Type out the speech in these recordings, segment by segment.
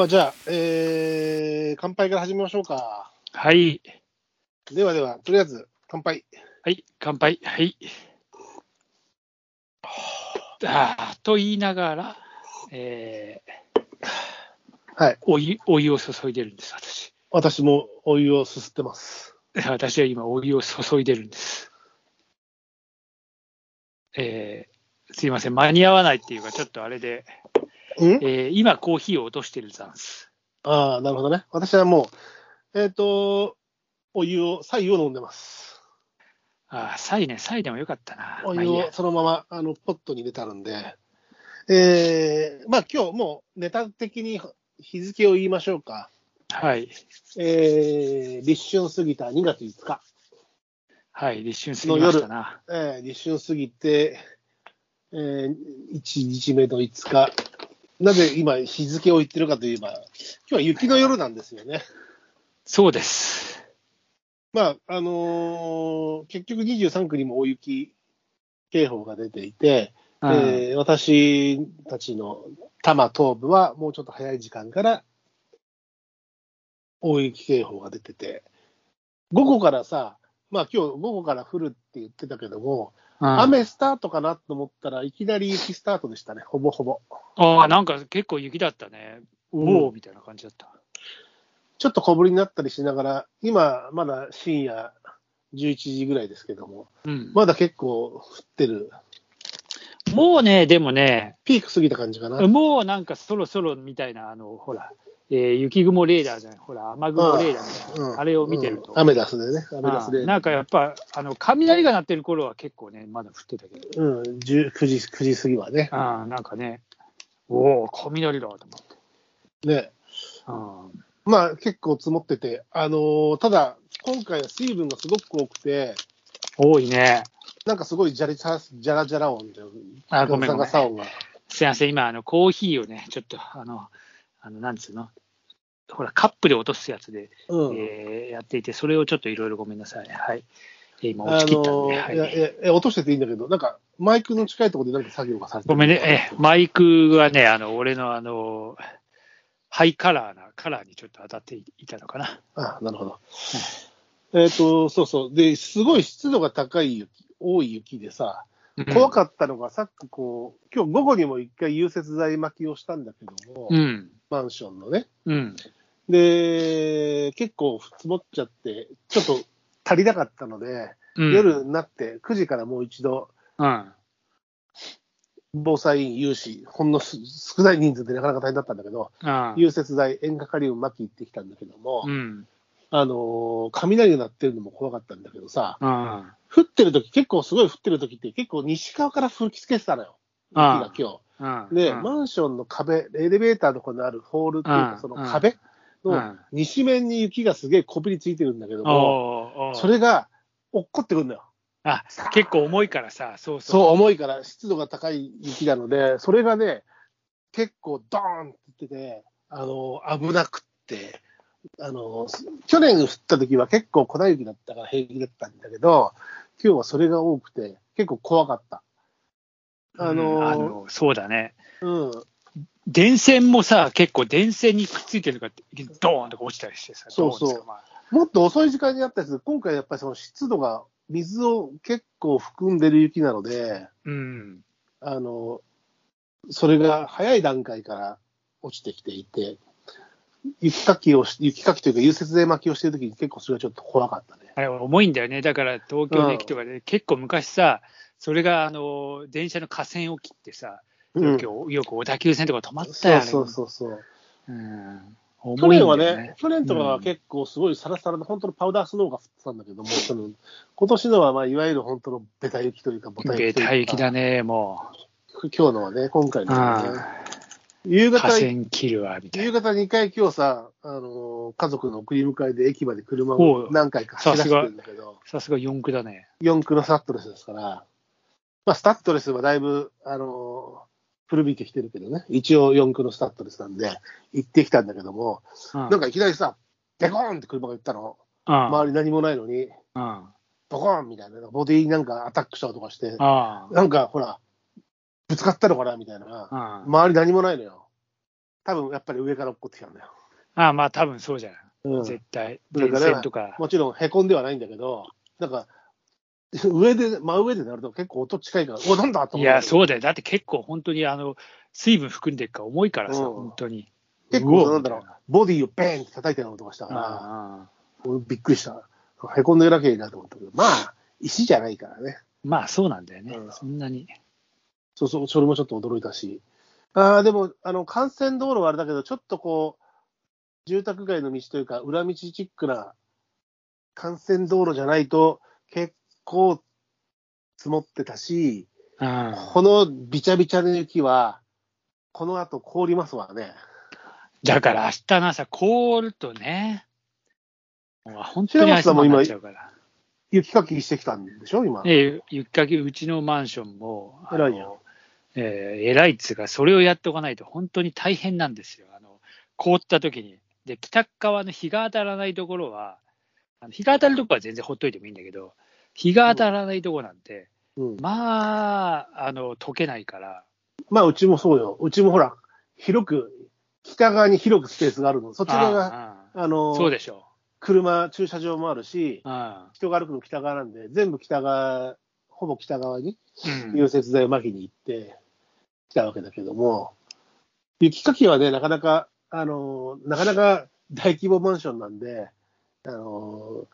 まあ、じゃあ、えー、乾杯から始めましょうか。はい。ではでは、とりあえず、乾杯。はい。乾杯。はい。ああ、と言いながら、えはい。ー、お湯、お湯を注いでるんです、私。私もお湯をすすってます。私は今、お湯を注いでるんです。えー、すいません。間に合わないっていうか、ちょっとあれで、ん？えー、今、コーヒーを落としてるざんす。ああ、なるほどね。私はもう、えっ、と、お湯を、白湯を飲んでます。ああ、サイね、サイでもよかったな。お湯をそのまま、あの、ポットに入れてあるんで、えー、まあ今日もうネタ的に日付を言いましょうか。はい。えー、立春過ぎた2月5日。はい。立春過ぎましたな。えー、立春過ぎて、えー、1日目の5日。なぜ今日付を言ってるかといえば、今日は雪の夜なんですよね。そうです。まあ、あのー結局23区にも大雪警報が出ていて、うんえー私たちの多摩東部はもうちょっと早い時間から大雪警報が出てて、午後からさ、まあ今日午後から降るって言ってたけども、うん雨スタートかなと思ったらいきなり雪スタートでしたね、ほぼほぼ。ああ、なんか結構雪だったね。うおーみたいな感じだった。ちょっと小降りになったりしながら、今まだ深夜11時ぐらいですけども、うん、まだ結構降ってる、もうね、でもね、ピーク過ぎた感じかな。もうなんかそろそろみたいな、あの、ほら、えー雪雲レーダーじゃない、ほら、雨雲レーダーみたいな、うんあれを見てると。うんアメダスでね、アメダスで。あなんかやっぱ、あの、雷が鳴ってる頃は結構ね、まだ降ってたけど、うん、10 9時、9時過ぎはね。あなんかね、おお、雷だと思って。ね。うんまあ結構積もってて、あのーただ、今回は水分がすごく多くて、多いね。なんかすごいジャリジャラジャラジャラ音で、あごめんごめん。すいません、今、あの、コーヒーをね、ちょっと、あの、あの、なんつうの、ほら、カップで落とすやつで、うん。えーやっていて、それをちょっといろいろごめんなさい。はい。えー今、あ落ち切ったんで、はいいや落としてていいんだけど、なんかマイクの近いところでなんか作業がされてるごめんね、えーマイクはね、あの、俺のあの、ハイカラーなカラーにちょっと当たっていたのかな。あ、なるほど。えっ、と、そうそう。で、すごい湿度が高い雪、多い雪でさ、怖っかったのが、さっきこう、今日午後にも一回融雪剤巻きをしたんだけども、うん。マンションのね。うん。で、結構積もっちゃって、ちょっと足りなかったので、うん、夜になって9時からもう一度、うん。防災員有志、ほんのす少ない人数でなかなか大変だったんだけど、うん。融雪剤、塩化カリウム巻き行ってきたんだけども、うん。あのー雷が鳴ってるのも怖かったんだけどさ、うん。降ってる時結構すごい降ってる時って結構西側から吹きつけてたのよ。雪が今うん。日。で、うんマンションの壁、エレベーターのとこにあるホールっていうかう、んその壁のうん西面に雪がすげえこびりついてるんだけども、それが落っこってくるんだよ。あ、結構重いからさ、そうそう、そう。重いから湿度が高い雪なので、それがね、結構ドーンって言ってて、あの、危なくって、あの、去年降った時は結構粉雪だったから平気だったんだけど、今日はそれが多くて、結構怖かった。あの、うんあのそうだね。うん、電線もさ、結構電線にくっついてるのがドーンとか落ちたりしてさ、そうそうまあもっと遅い時間にあったやつ、今回やっぱりその湿度が、水を結構含んでる雪なので、うん。あの、それが早い段階から落ちてきていて、雪かきをし、雪かきというか、融雪剤巻きをしてるときに結構それはちょっと怖かったね。あれ、重いんだよね。だから東京の駅とかで、結構昔さ、それがあの電車の架線を切ってさ、うんよくよく小田急線とか止まったよね。そうそうそうそう。うん去重いん年はね。、ね去年とかは結構すごいサラサラで、本当のパウダースノーが降ってたんだけども、その今年のはまあいわゆる本当のベタ雪というか、ボタベ雪というかタ雪だね、も今日のはね、今回う。のはね。うん夕方架、線切るわ、みたいな。夕方2回今日さ、あのー家族の送り迎えで駅まで車を何回か走らせてるんだけど、さすが四駆だね。4区のスタッドレスですから、まあ、スタッドレスはだいぶ、あのー古びてきてるけどね、一応4区のスタッドレスなんで、行ってきたんだけども、うん。なんかいきなりさ、デコーンって車が行ったの、うん。周り何もないのに、うん。ドコーンみたいな、ボディになんかアタックしたとかして、あなんかほら、ぶつかったのかなみたいな、あ。うん周り何もないのよ。多分やっぱり上から落っこってきたんだよ。ああ、まあ多分そうじゃない。うん、絶対。電線とか。もちろんへこんではないんだけど、なんか、上で、真上でなると結構音近いから、お、なんだと思う。いや、そうだよ。だって結構本当にあの、水分含んでるから重いからさ、うん本当に。結構、なんだろうボディをベーンって叩いてる音がしたから、ああ俺びっくりした。へこんでるだけいいなと思ったけど、まあ、石じゃないからね。まあそうなんだよね。うんそんなに。そうそう、それもちょっと驚いたし。ああ、でも、あの、幹線道路はあれだけど、ちょっとこう、住宅街の道というか、裏道チックな幹線道路じゃないと、結構積もってたし、うんこのびちゃびちゃの雪は、この後凍りますわね。だから明日の朝凍るとね、本当に朝もになっちゃうから。雪かきしてきたんでしょ、今。え雪かき、うちのマンションも、偉いやんえー偉いっつうか、それをやっておかないと本当に大変なんですよ。あの凍った時に。で、北側の日が当たらないところは、あの日が当たるところは全然ほっといてもいいんだけど、日が当たらないところなんて、うん、まあ、あの、溶けないから、まあ、うちもそうよ。うちもほら、広く、北側に広くスペースがあるの。そっち側が、あの、そうでしょ車、駐車場もあるし、人が歩くの北側なんで、全部北側、ほぼ北側にうん融雪剤をまきに行って来たわけだけども、雪かきはね、なかなか、あの、なかなか大規模マンションなんで、あの、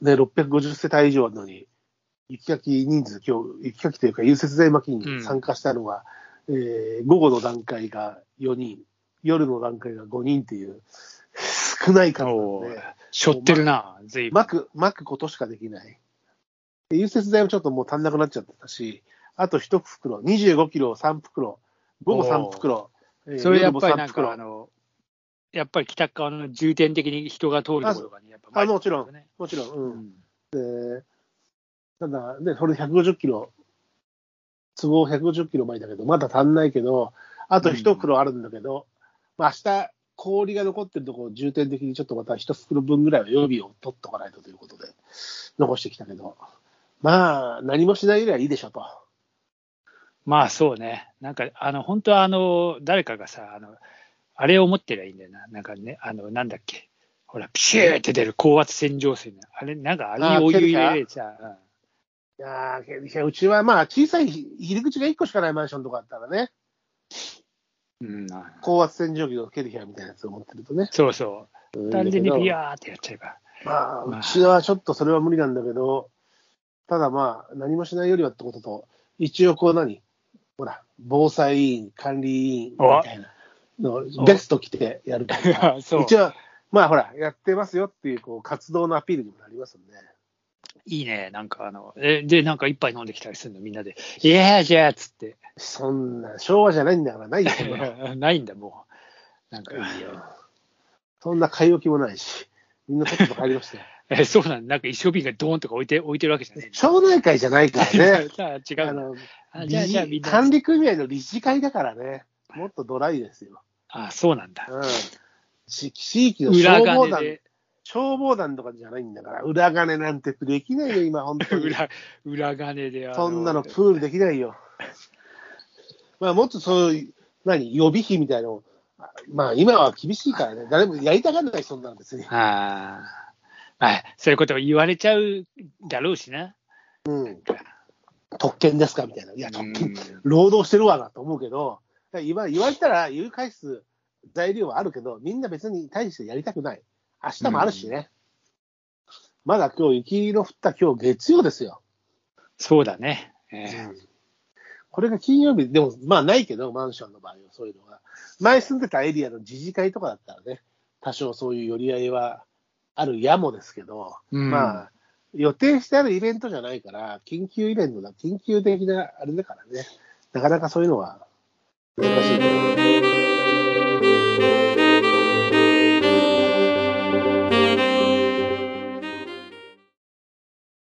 ね、650世帯以上のに、雪かき人数、今日、雪かきというか融雪剤まきに参加したのは、えー午後の段階が4人、夜の段階が5人っていう、少ない数なで、しょってるな、ずいぶん。巻く、巻くことしかできない。で融雪剤もちょっともう足んなくなっちゃってたし、あと1袋、25キロ3袋、午後3袋、えーそれやっぱり夜も3なん袋か、あの、やっぱり北側の重点的に人が通るところがね、やっぱあもちろんね。もちろん、ううん。ん。で、ただ、ね、それで150キロ、都合150キロ前だけど、まだ足んないけど、あと1袋あるんだけど、まあ明日、氷が残ってるところ、重点的にちょっとまた1袋分ぐらいは予備を取っとかないとということで、残してきたけど、まあ、何もしないよりはいいでしょと。まあそうね。なんか、あの、本当はあの、誰かがさ、あの、あれを持ってりゃいいんだよな。なんかね、あの、なんだっけ。ほら、ピシューって出る高圧洗浄水の。あれ、なんかあれにお湯入れられてさ、うんいやーうちはまあ小さい入り口が1個しかないマンションとかあったらね、うん、高圧洗浄機のケルヒャーみたいなやつを持ってるとね。そうそう。うん単純にビヤーってやっちゃえば。まあ、まあうちはちょっとそれは無理なんだけど、ただまあ、何もしないよりはってことと、一応こう何ほら、防災委員、管理委員みたいなのベスト着てやるから。一応、まあほら、やってますよっていうこう活動のアピールにもなりますんで、いいね。なんかあの、え、で、なんか一杯飲んできたりするの、みんなで。いやーじゃあ、つって。そんな昭和じゃないんだからないよ、ないんだ、もう。なんか、いいよそんな買い置きもないし、みんなとっとと帰りましたよ。え、そうなんだ。なんか一生瓶がドーンとか置いて、置いてるわけじゃない。町内会じゃないからね。じゃあ違うの。あのあじゃあ、じゃあみんな。理事管理組合の理事会だからね、もっとドライですよ。あ、そうなんだ。うん、地地域の裏消防団、消防団とかじゃないんだから、裏金なんてできないよ、今、本当に。裏、裏金で。あそんなのプールできないよ。まあ、もっとそういう、何、予備費みたいなの、まあ、今は厳しいからね、誰もやりたがらない、そんなの別に。ああ。まあ、そういうことを言われちゃうだろうしな。うん。特権ですかみたいな。いや、特うん権、労働してるわなと思うけど、言わ言われたら言う返す材料はあるけど、みんな別に対してやりたくない。明日もあるしね。まだ今日雪の降った今日月曜ですよ。そうだね。ええこれが金曜日、でもまあないけど、マンションの場合はそういうのが。前住んでたエリアの自治会とかだったらね、多少そういう寄り合いはあるやもですけど、うん。まあ、予定してあるイベントじゃないから、緊急イベントだ、緊急的なあれだからね、なかなかそういうのは難しいところ